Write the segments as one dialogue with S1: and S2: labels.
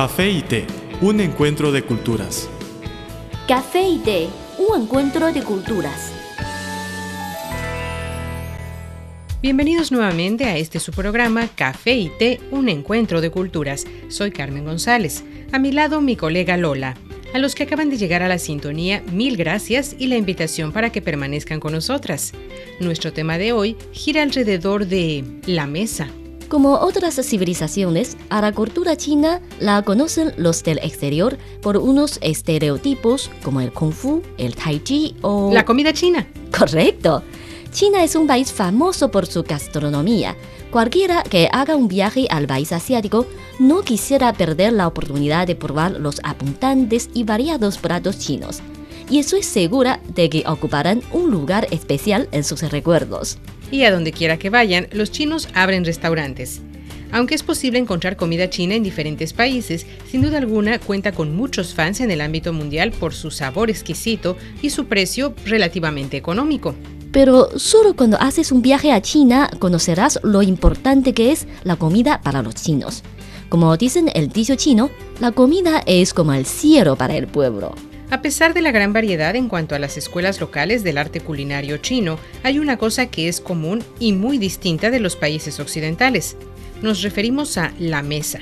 S1: Café y té, un encuentro de culturas.
S2: Café y té, un encuentro de culturas.
S3: Bienvenidos nuevamente a este su programa Café y té, un encuentro de culturas. Soy Carmen González. A mi lado mi colega Lola. A los que acaban de llegar a la sintonía, mil gracias y la invitación para que permanezcan con nosotras. Nuestro tema de hoy gira alrededor de la mesa.
S2: Como otras civilizaciones, a la cultura china la conocen los del exterior por unos estereotipos como el kung fu, el tai chi o...
S3: La comida china.
S2: Correcto. China es un país famoso por su gastronomía. Cualquiera que haga un viaje al país asiático no quisiera perder la oportunidad de probar los abundantes y variados platos chinos. Y estoy segura de que ocuparán un lugar especial en sus recuerdos.
S3: Y a donde quiera que vayan, los chinos abren restaurantes. Aunque es posible encontrar comida china en diferentes países, sin duda alguna cuenta con muchos fans en el ámbito mundial por su sabor exquisito y su precio relativamente económico.
S2: Pero solo cuando haces un viaje a China conocerás lo importante que es la comida para los chinos. Como dicen el dicho chino, la comida es como el cielo para el pueblo.
S3: A pesar de la gran variedad en cuanto a las escuelas locales del arte culinario chino, hay una cosa que es común y muy distinta de los países occidentales. Nos referimos a la mesa.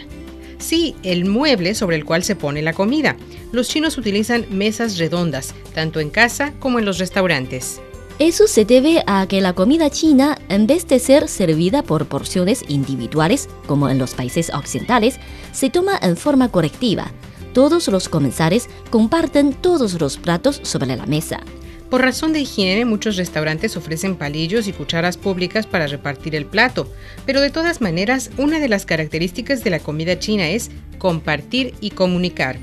S3: Sí, el mueble sobre el cual se pone la comida. Los chinos utilizan mesas redondas, tanto en casa como en los restaurantes.
S2: Eso se debe a que la comida china, en vez de ser servida por porciones individuales, como en los países occidentales, se toma en forma colectiva. Todos los comensales comparten todos los platos sobre la mesa.
S3: Por razón de higiene, muchos restaurantes ofrecen palillos y cucharas públicas para repartir el plato, pero de todas maneras, una de las características de la comida china es compartir y comunicar.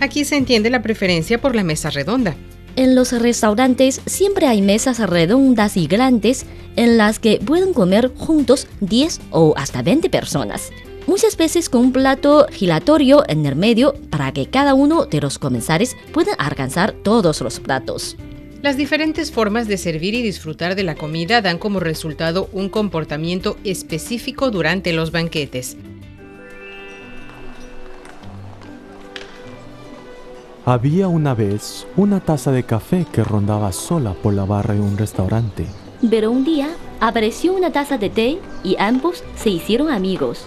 S3: Aquí se entiende la preferencia por la mesa redonda.
S2: En los restaurantes siempre hay mesas redondas y grandes en las que pueden comer juntos 10 o hasta 20 personas. Muchas veces con un plato giratorio en el medio para que cada uno de los comensales pueda alcanzar todos los platos.
S3: Las diferentes formas de servir y disfrutar de la comida dan como resultado un comportamiento específico durante los banquetes.
S1: Había una vez una taza de café que rondaba sola por la barra de un restaurante.
S2: Pero un día apareció una taza de té y ambos se hicieron amigos.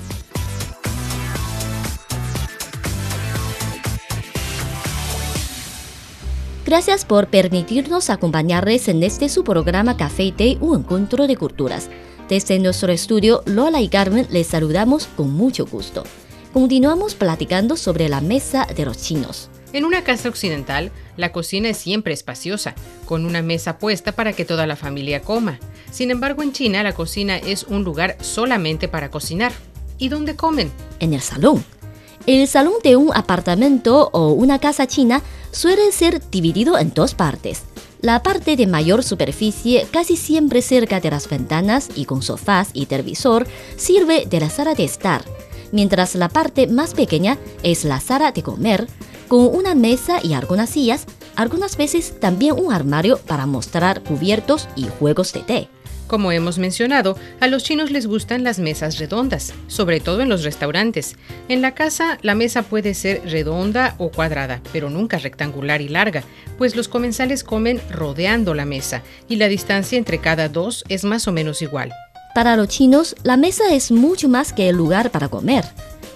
S2: Gracias por permitirnos acompañarles en este su programa Café y Té, un encuentro de culturas. Desde nuestro estudio, Lola y Carmen les saludamos con mucho gusto. Continuamos platicando sobre la mesa de los chinos.
S3: En una casa occidental, la cocina es siempre espaciosa, con una mesa puesta para que toda la familia coma. Sin embargo, en China la cocina es un lugar solamente para cocinar. ¿Y dónde comen?
S2: En el salón. El salón de un apartamento o una casa china suele ser dividido en dos partes. La parte de mayor superficie, casi siempre cerca de las ventanas y con sofás y televisor, sirve de la sala de estar, mientras la parte más pequeña es la sala de comer, con una mesa y algunas sillas, algunas veces también un armario para mostrar cubiertos y juegos de té.
S3: Como hemos mencionado, a los chinos les gustan las mesas redondas, sobre todo en los restaurantes. En la casa, la mesa puede ser redonda o cuadrada, pero nunca rectangular y larga, pues los comensales comen rodeando la mesa y la distancia entre cada dos es más o menos igual.
S2: Para los chinos, la mesa es mucho más que el lugar para comer.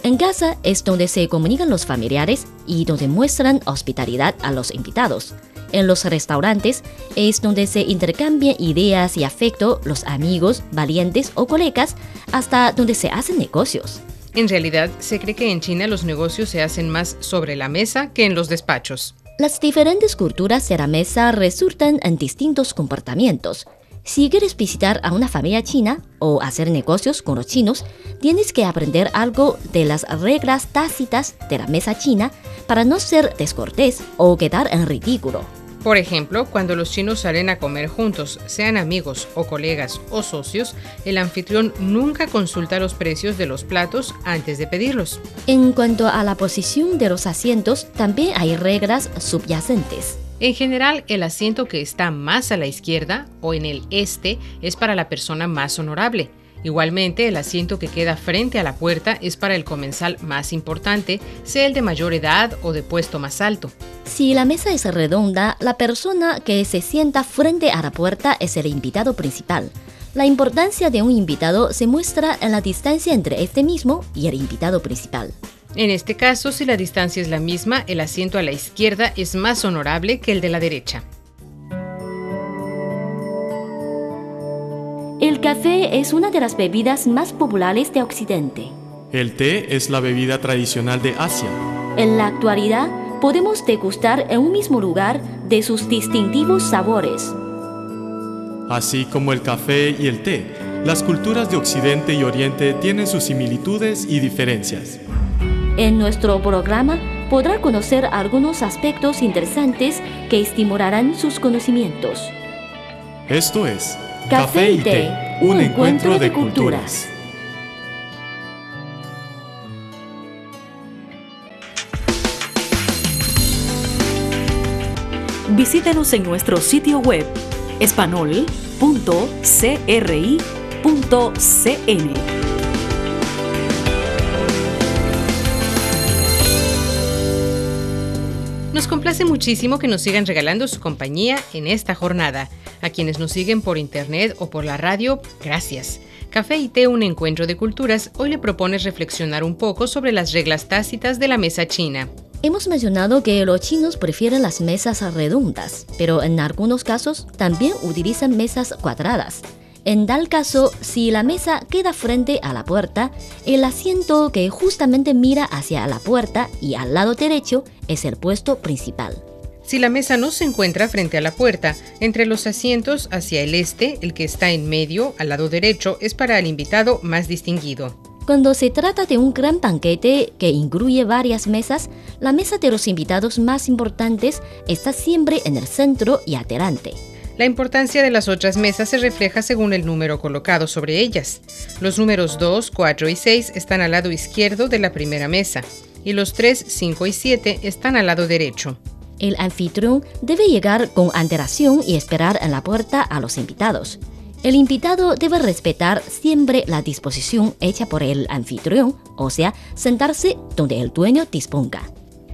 S2: En casa es donde se comunican los familiares y donde muestran hospitalidad a los invitados. En los restaurantes es donde se intercambian ideas y afecto los amigos, valientes o colegas, hasta donde se hacen negocios.
S3: En realidad, se cree que en China los negocios se hacen más sobre la mesa que en los despachos.
S2: Las diferentes culturas de la mesa resultan en distintos comportamientos. Si quieres visitar a una familia china o hacer negocios con los chinos, tienes que aprender algo de las reglas tácitas de la mesa china para no ser descortés o quedar en ridículo.
S3: Por ejemplo, cuando los chinos salen a comer juntos, sean amigos o colegas o socios, el anfitrión nunca consulta los precios de los platos antes de pedirlos.
S2: En cuanto a la posición de los asientos, también hay reglas subyacentes.
S3: En general, el asiento que está más a la izquierda o en el este es para la persona más honorable. Igualmente, el asiento que queda frente a la puerta es para el comensal más importante, sea el de mayor edad o de puesto más alto.
S2: Si la mesa es redonda, la persona que se sienta frente a la puerta es el invitado principal. La importancia de un invitado se muestra en la distancia entre este mismo y el invitado principal.
S3: En este caso, si la distancia es la misma, el asiento a la izquierda es más honorable que el de la derecha.
S2: El café es una de las bebidas más populares de Occidente.
S1: El té es la bebida tradicional de Asia.
S2: En la actualidad, podemos degustar en un mismo lugar de sus distintivos sabores.
S1: Así como el café y el té, las culturas de Occidente y Oriente tienen sus similitudes y diferencias.
S2: En nuestro programa podrá conocer algunos aspectos interesantes que estimularán sus conocimientos.
S1: Esto es Café y Té, un encuentro de culturas.
S4: Visítenos en nuestro sitio web espanol.cri.cn.
S3: Nos complace muchísimo que nos sigan regalando su compañía en esta jornada. A quienes nos siguen por internet o por la radio, gracias. Café y Té, un encuentro de culturas, hoy le propone reflexionar un poco sobre las reglas tácitas de la mesa china.
S2: Hemos mencionado que los chinos prefieren las mesas redondas, pero en algunos casos también utilizan mesas cuadradas. En tal caso, si la mesa queda frente a la puerta, el asiento que justamente mira hacia la puerta y al lado derecho es el puesto principal.
S3: Si la mesa no se encuentra frente a la puerta, entre los asientos hacia el este, el que está en medio, al lado derecho, es para el invitado más distinguido.
S2: Cuando se trata de un gran banquete que incluye varias mesas, la mesa de los invitados más importantes está siempre en el centro y adelante.
S3: La importancia de las otras mesas se refleja según el número colocado sobre ellas. Los números 2, 4 y 6 están al lado izquierdo de la primera mesa, y los 3, 5 y 7 están al lado derecho.
S2: El anfitrión debe llegar con antelación y esperar en la puerta a los invitados. El invitado debe respetar siempre la disposición hecha por el anfitrión, o sea, sentarse donde el dueño disponga.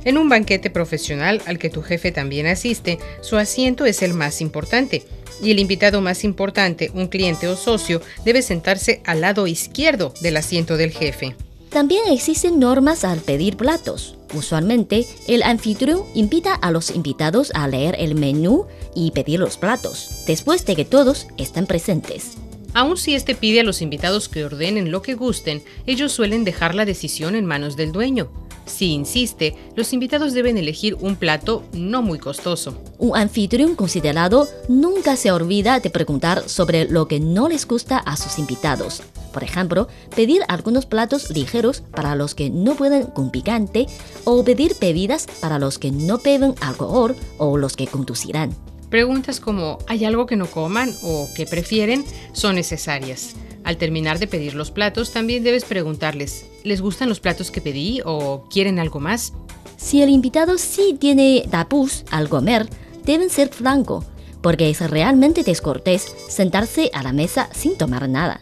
S3: En un banquete profesional al que tu jefe también asiste, su asiento es el más importante. Y el invitado más importante, un cliente o socio, debe sentarse al lado izquierdo del asiento del jefe.
S2: También existen normas al pedir platos. Usualmente, el anfitrión invita a los invitados a leer el menú y pedir los platos, después de que todos estén presentes.
S3: Aun si este pide a los invitados que ordenen lo que gusten, ellos suelen dejar la decisión en manos del dueño. Si insiste, los invitados deben elegir un plato no muy costoso.
S2: Un anfitrión considerado nunca se olvida de preguntar sobre lo que no les gusta a sus invitados. Por ejemplo, pedir algunos platos ligeros para los que no pueden con picante o pedir bebidas para los que no beben alcohol o los que conducirán.
S3: Preguntas como ¿hay algo que no coman o que prefieren? son necesarias. Al terminar de pedir los platos, también debes preguntarles, ¿les gustan los platos que pedí o quieren algo más?
S2: Si el invitado sí tiene tabús al comer, deben ser franco, porque es realmente descortés sentarse a la mesa sin tomar nada.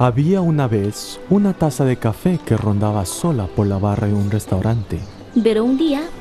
S1: Había una vez una taza de café que rondaba sola por la barra de un restaurante.
S2: Pero un día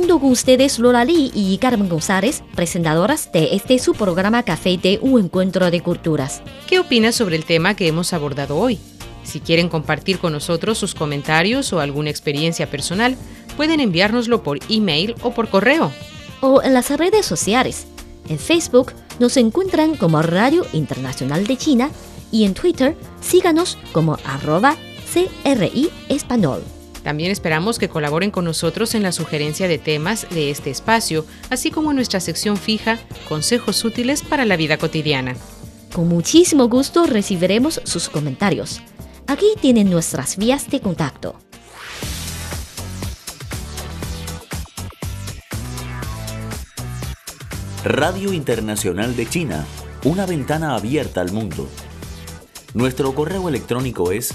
S2: junto con ustedes Lola Lee y Carmen González, presentadoras de este su programa Café de Un Encuentro de Culturas.
S3: ¿Qué opinas sobre el tema que hemos abordado hoy? Si quieren compartir con nosotros sus comentarios o alguna experiencia personal, pueden enviárnoslo por email o por correo.
S2: O en las redes sociales. En Facebook nos encuentran como Radio Internacional de China y en Twitter síganos como arroba CRI Español.
S3: También esperamos que colaboren con nosotros en la sugerencia de temas de este espacio, así como en nuestra sección fija Consejos útiles para la vida cotidiana.
S2: Con muchísimo gusto recibiremos sus comentarios. Aquí tienen nuestras vías de contacto.
S5: Radio Internacional de China, una ventana abierta al mundo. Nuestro correo electrónico es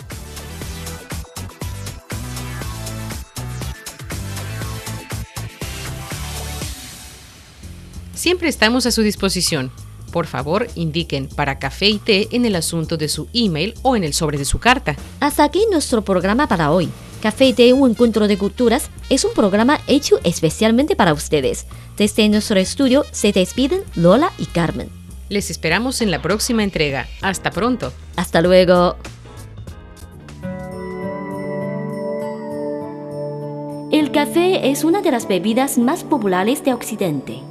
S3: Siempre estamos a su disposición. Por favor, indiquen para café y té en el asunto de su email o en el sobre de su carta.
S2: Hasta aquí nuestro programa para hoy. Café y té, un encuentro de culturas, es un programa hecho especialmente para ustedes. Desde nuestro estudio se despiden Lola y Carmen.
S3: Les esperamos en la próxima entrega. Hasta pronto.
S2: Hasta luego. El café es una de las bebidas más populares de Occidente.